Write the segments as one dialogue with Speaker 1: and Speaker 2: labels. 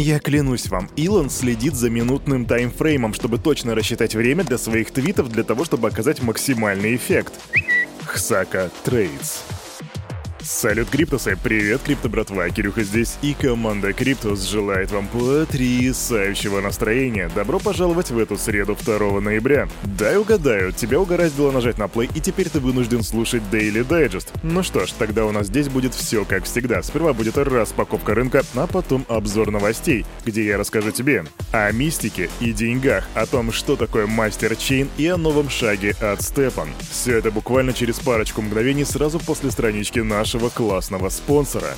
Speaker 1: Я клянусь вам, Илон следит за минутным таймфреймом, чтобы точно рассчитать время для своих твитов для того, чтобы оказать максимальный эффект. Hsaka Trades. Салют, Криптусы! Привет, Крипто братва! Кирюха здесь и команда Криптус желает вам потрясающего настроения. Добро пожаловать в эту среду 2 ноября. Дай угадаю, тебя угораздило нажать на play, и теперь ты вынужден слушать Daily Digest. Ну что ж, тогда у нас здесь будет все как всегда. Сперва будет распаковка рынка, а потом обзор новостей, где я расскажу тебе о мистике и деньгах, о том, что такое мастер чейн и о новом шаге от Степан. Все это буквально через парочку мгновений сразу после странички нашего нашего классного спонсора.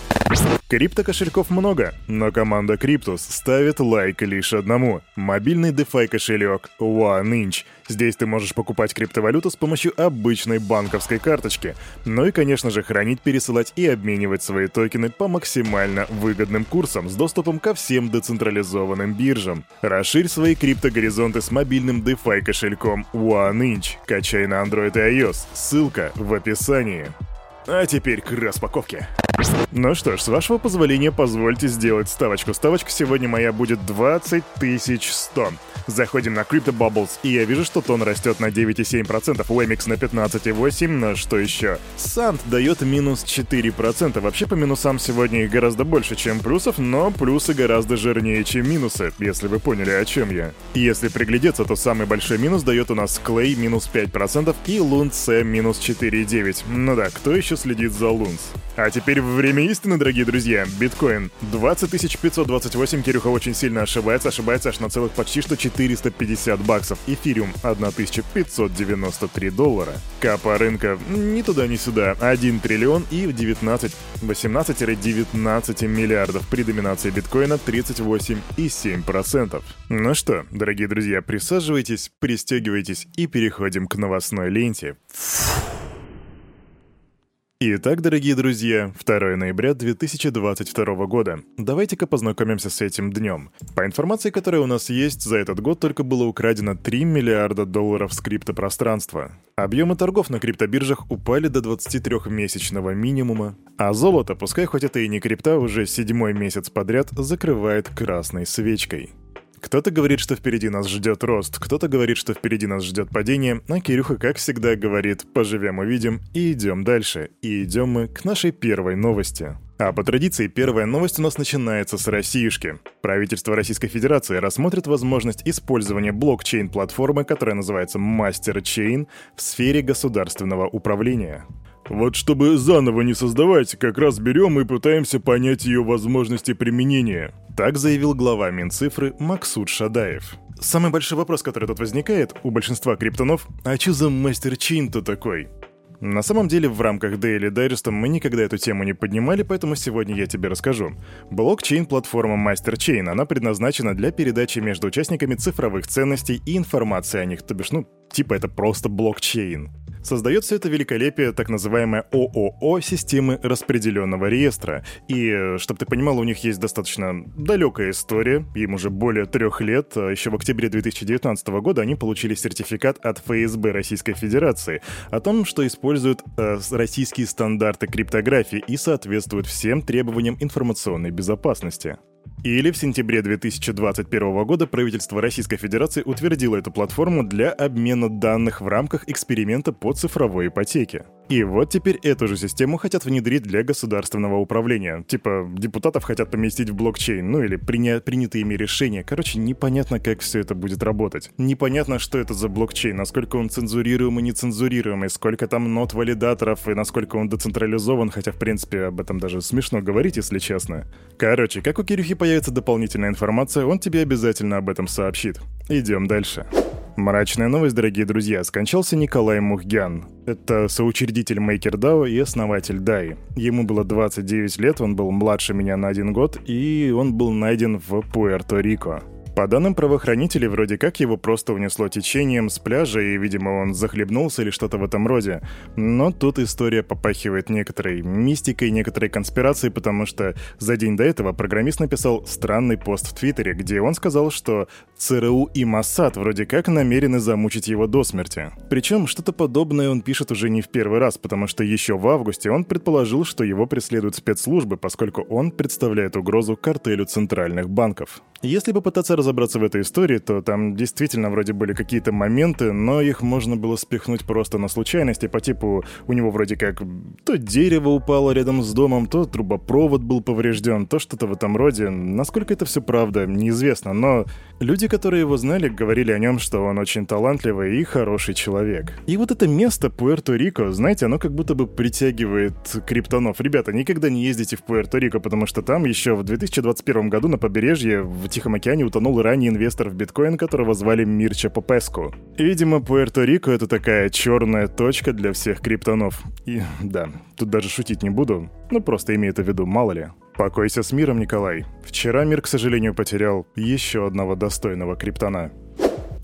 Speaker 1: Крипто-кошельков много, но команда Cryptus ставит лайк лишь одному — мобильный DeFi кошелек OneInch. Здесь ты можешь покупать криптовалюту с помощью обычной банковской карточки. Ну и, конечно же, хранить, пересылать и обменивать свои токены по максимально выгодным курсам с доступом ко всем децентрализованным биржам. Расширь свои криптогоризонты с мобильным DeFi кошельком OneInch. Качай на Android и iOS. Ссылка в описании. А теперь к распаковке. Ну что ж, с вашего позволения позвольте сделать ставочку. Ставочка сегодня моя будет 20 100. Заходим на Crypto Bubbles, и я вижу, что тон растет на 9,7%, Wemix на 15,8%, но что еще? Санд дает минус 4%. Вообще по минусам сегодня их гораздо больше, чем плюсов, но плюсы гораздо жирнее, чем минусы, если вы поняли, о чем я. Если приглядеться, то самый большой минус дает у нас Clay минус 5% и Lunce минус 4,9%. Ну да, кто еще следит за Лунс? А теперь время истины, дорогие друзья. Биткоин 20 528, Кирюха очень сильно ошибается, ошибается аж на целых почти что 450 баксов. Эфириум 1593 доллара. Капа рынка ни туда, ни сюда. 1 триллион и 19, 18-19 миллиардов. При доминации биткоина 38,7%. Ну что, дорогие друзья, присаживайтесь, пристегивайтесь и переходим к новостной ленте. Фу. Итак, дорогие друзья, 2 ноября 2022 года. Давайте-ка познакомимся с этим днем. По информации, которая у нас есть, за этот год только было украдено 3 миллиарда долларов с криптопространства. Объемы торгов на криптобиржах упали до 23-месячного минимума, а золото, пускай хоть это и не крипта, уже седьмой месяц подряд закрывает красной свечкой. Кто-то говорит, что впереди нас ждет рост, кто-то говорит, что впереди нас ждет падение, а Кирюха, как всегда, говорит «поживем увидим» и идем дальше. И идем мы к нашей первой новости. А по традиции первая новость у нас начинается с Россиюшки. Правительство Российской Федерации рассмотрит возможность использования блокчейн-платформы, которая называется MasterChain, в сфере государственного управления. Вот чтобы заново не создавать, как раз берем и пытаемся понять ее возможности применения. Так заявил глава Минцифры Максут Шадаев. Самый большой вопрос, который тут возникает у большинства криптонов, а что за мастер чин-то такой? На самом деле, в рамках Daily Digest мы никогда эту тему не поднимали, поэтому сегодня я тебе расскажу. Блокчейн-платформа MasterChain, она предназначена для передачи между участниками цифровых ценностей и информации о них, то бишь, ну, типа это просто блокчейн. Создает все это великолепие так называемая ООО системы распределенного реестра. И, чтобы ты понимал, у них есть достаточно далекая история, им уже более трех лет. А Еще в октябре 2019 года они получили сертификат от ФСБ Российской Федерации о том, что используют э, российские стандарты криптографии и соответствуют всем требованиям информационной безопасности. Или в сентябре 2021 года правительство Российской Федерации утвердило эту платформу для обмена данных в рамках эксперимента по цифровой ипотеке. И вот теперь эту же систему хотят внедрить для государственного управления. Типа, депутатов хотят поместить в блокчейн, ну или приня- принятые ими решения. Короче, непонятно, как все это будет работать. Непонятно, что это за блокчейн, насколько он цензурируемый, нецензурируемый, сколько там нот валидаторов и насколько он децентрализован, хотя, в принципе, об этом даже смешно говорить, если честно. Короче, как у Кирюхи появится дополнительная информация, он тебе обязательно об этом сообщит. Идем дальше. Мрачная новость, дорогие друзья. Скончался Николай Мухгян. Это соучредитель MakerDAO и основатель DAI. Ему было 29 лет, он был младше меня на один год, и он был найден в Пуэрто-Рико. По данным правоохранителей, вроде как его просто унесло течением с пляжа, и, видимо, он захлебнулся или что-то в этом роде. Но тут история попахивает некоторой мистикой, некоторой конспирацией, потому что за день до этого программист написал странный пост в Твиттере, где он сказал, что ЦРУ и Моссад вроде как намерены замучить его до смерти. Причем что-то подобное он пишет уже не в первый раз, потому что еще в августе он предположил, что его преследуют спецслужбы, поскольку он представляет угрозу картелю центральных банков. Если попытаться разобраться в этой истории, то там действительно вроде были какие-то моменты, но их можно было спихнуть просто на случайности, по типу у него вроде как то дерево упало рядом с домом, то трубопровод был поврежден, то что-то в этом роде. Насколько это все правда, неизвестно, но люди, которые его знали, говорили о нем, что он очень талантливый и хороший человек. И вот это место Пуэрто-Рико, знаете, оно как будто бы притягивает криптонов. Ребята, никогда не ездите в Пуэрто-Рико, потому что там еще в 2021 году на побережье в Тихом океане утонул ранний инвестор в биткоин, которого звали Мирча Попеску. Видимо, Пуэрто-Рико — это такая черная точка для всех криптонов. И да, тут даже шутить не буду, ну просто имею это в виду, мало ли. Покойся с миром, Николай. Вчера мир, к сожалению, потерял еще одного достойного криптона.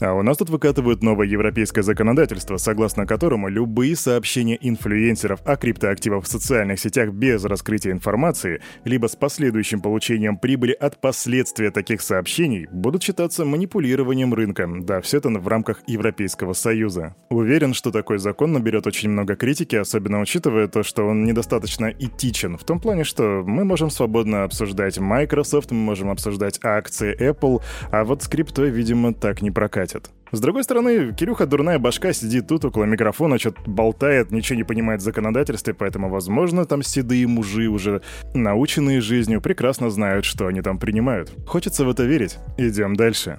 Speaker 1: А у нас тут выкатывают новое европейское законодательство, согласно которому любые сообщения инфлюенсеров о криптоактивах в социальных сетях без раскрытия информации, либо с последующим получением прибыли от последствия таких сообщений, будут считаться манипулированием рынка. Да, все это в рамках Европейского Союза. Уверен, что такой закон наберет очень много критики, особенно учитывая то, что он недостаточно этичен, в том плане, что мы можем свободно обсуждать Microsoft, мы можем обсуждать акции Apple, а вот с криптой, видимо, так не прокатит катит. С другой стороны, Кирюха дурная башка сидит тут около микрофона, что-то болтает, ничего не понимает в законодательстве, поэтому, возможно, там седые мужи уже, наученные жизнью, прекрасно знают, что они там принимают. Хочется в это верить. Идем дальше.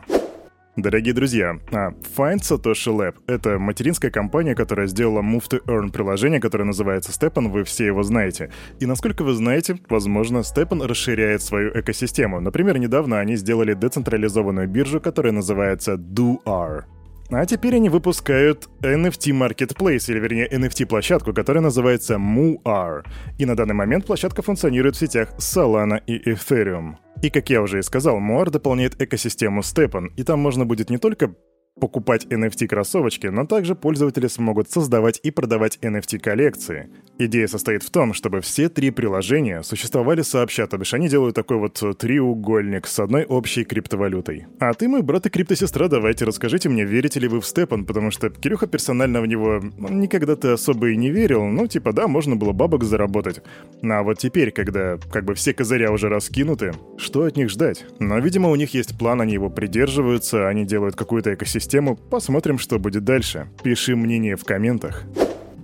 Speaker 1: Дорогие друзья, а Find Satoshi Lab — это материнская компания, которая сделала Move to Earn приложение, которое называется Stepan, вы все его знаете. И насколько вы знаете, возможно, Stepan расширяет свою экосистему. Например, недавно они сделали децентрализованную биржу, которая называется DoR. А теперь они выпускают NFT Marketplace, или вернее NFT-площадку, которая называется MooR. И на данный момент площадка функционирует в сетях Solana и Ethereum. И как я уже и сказал, Moar дополняет экосистему Stepan, и там можно будет не только покупать NFT-кроссовочки, но также пользователи смогут создавать и продавать NFT-коллекции. Идея состоит в том, чтобы все три приложения существовали сообща, то бишь они делают такой вот треугольник с одной общей криптовалютой. А ты, мой брат и криптосестра, давайте расскажите мне, верите ли вы в Степан, потому что Кирюха персонально в него никогда-то особо и не верил, ну типа да, можно было бабок заработать. А вот теперь, когда как бы все козыря уже раскинуты, что от них ждать? Но, видимо, у них есть план, они его придерживаются, они делают какую-то экосистему, систему, посмотрим, что будет дальше. Пиши мнение в комментах.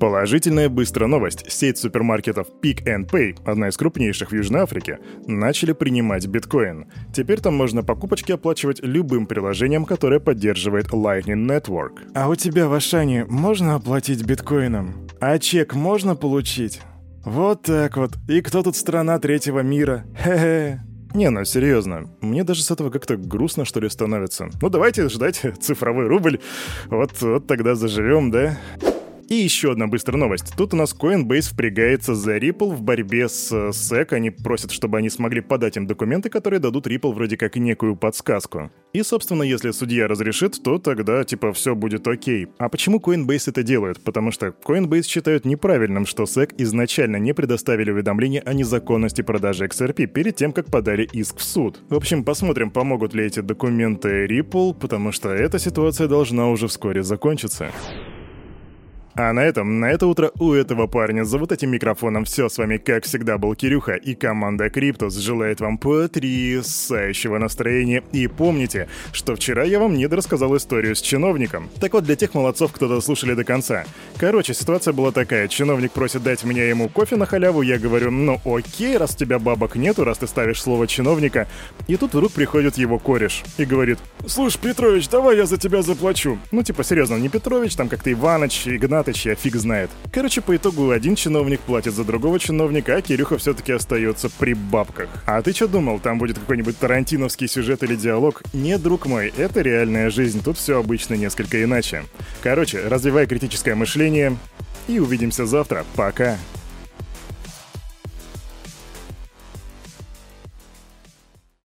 Speaker 1: Положительная быстрая новость. Сеть супермаркетов Pick and Pay, одна из крупнейших в Южной Африке, начали принимать биткоин. Теперь там можно покупочки оплачивать любым приложением, которое поддерживает Lightning Network. А у тебя в Ашане можно оплатить биткоином? А чек можно получить? Вот так вот. И кто тут страна третьего мира? Хе-хе. Не, ну серьезно, мне даже с этого как-то грустно, что ли, становится. Ну давайте ждать цифровой рубль, вот, вот тогда заживем, да? И еще одна быстрая новость. Тут у нас Coinbase впрягается за Ripple в борьбе с SEC. Они просят, чтобы они смогли подать им документы, которые дадут Ripple вроде как некую подсказку. И, собственно, если судья разрешит, то тогда, типа, все будет окей. А почему Coinbase это делают? Потому что Coinbase считают неправильным, что SEC изначально не предоставили уведомление о незаконности продажи XRP перед тем, как подали иск в суд. В общем, посмотрим, помогут ли эти документы Ripple, потому что эта ситуация должна уже вскоре закончиться. А на этом, на это утро у этого парня за вот этим микрофоном все с вами, как всегда, был Кирюха, и команда Криптус желает вам потрясающего настроения. И помните, что вчера я вам недорассказал историю с чиновником. Так вот, для тех молодцов, кто дослушали до конца. Короче, ситуация была такая. Чиновник просит дать мне ему кофе на халяву, я говорю, ну окей, раз у тебя бабок нету, раз ты ставишь слово чиновника. И тут вдруг приходит его кореш и говорит, слушай, Петрович, давай я за тебя заплачу. Ну типа, серьезно, не Петрович, там как-то Иваныч, Игнат, Игнатыч, я фиг знает. Короче, по итогу один чиновник платит за другого чиновника, а Кирюха все-таки остается при бабках. А ты что думал, там будет какой-нибудь тарантиновский сюжет или диалог? Нет, друг мой, это реальная жизнь, тут все обычно несколько иначе. Короче, развивай критическое мышление и увидимся завтра. Пока.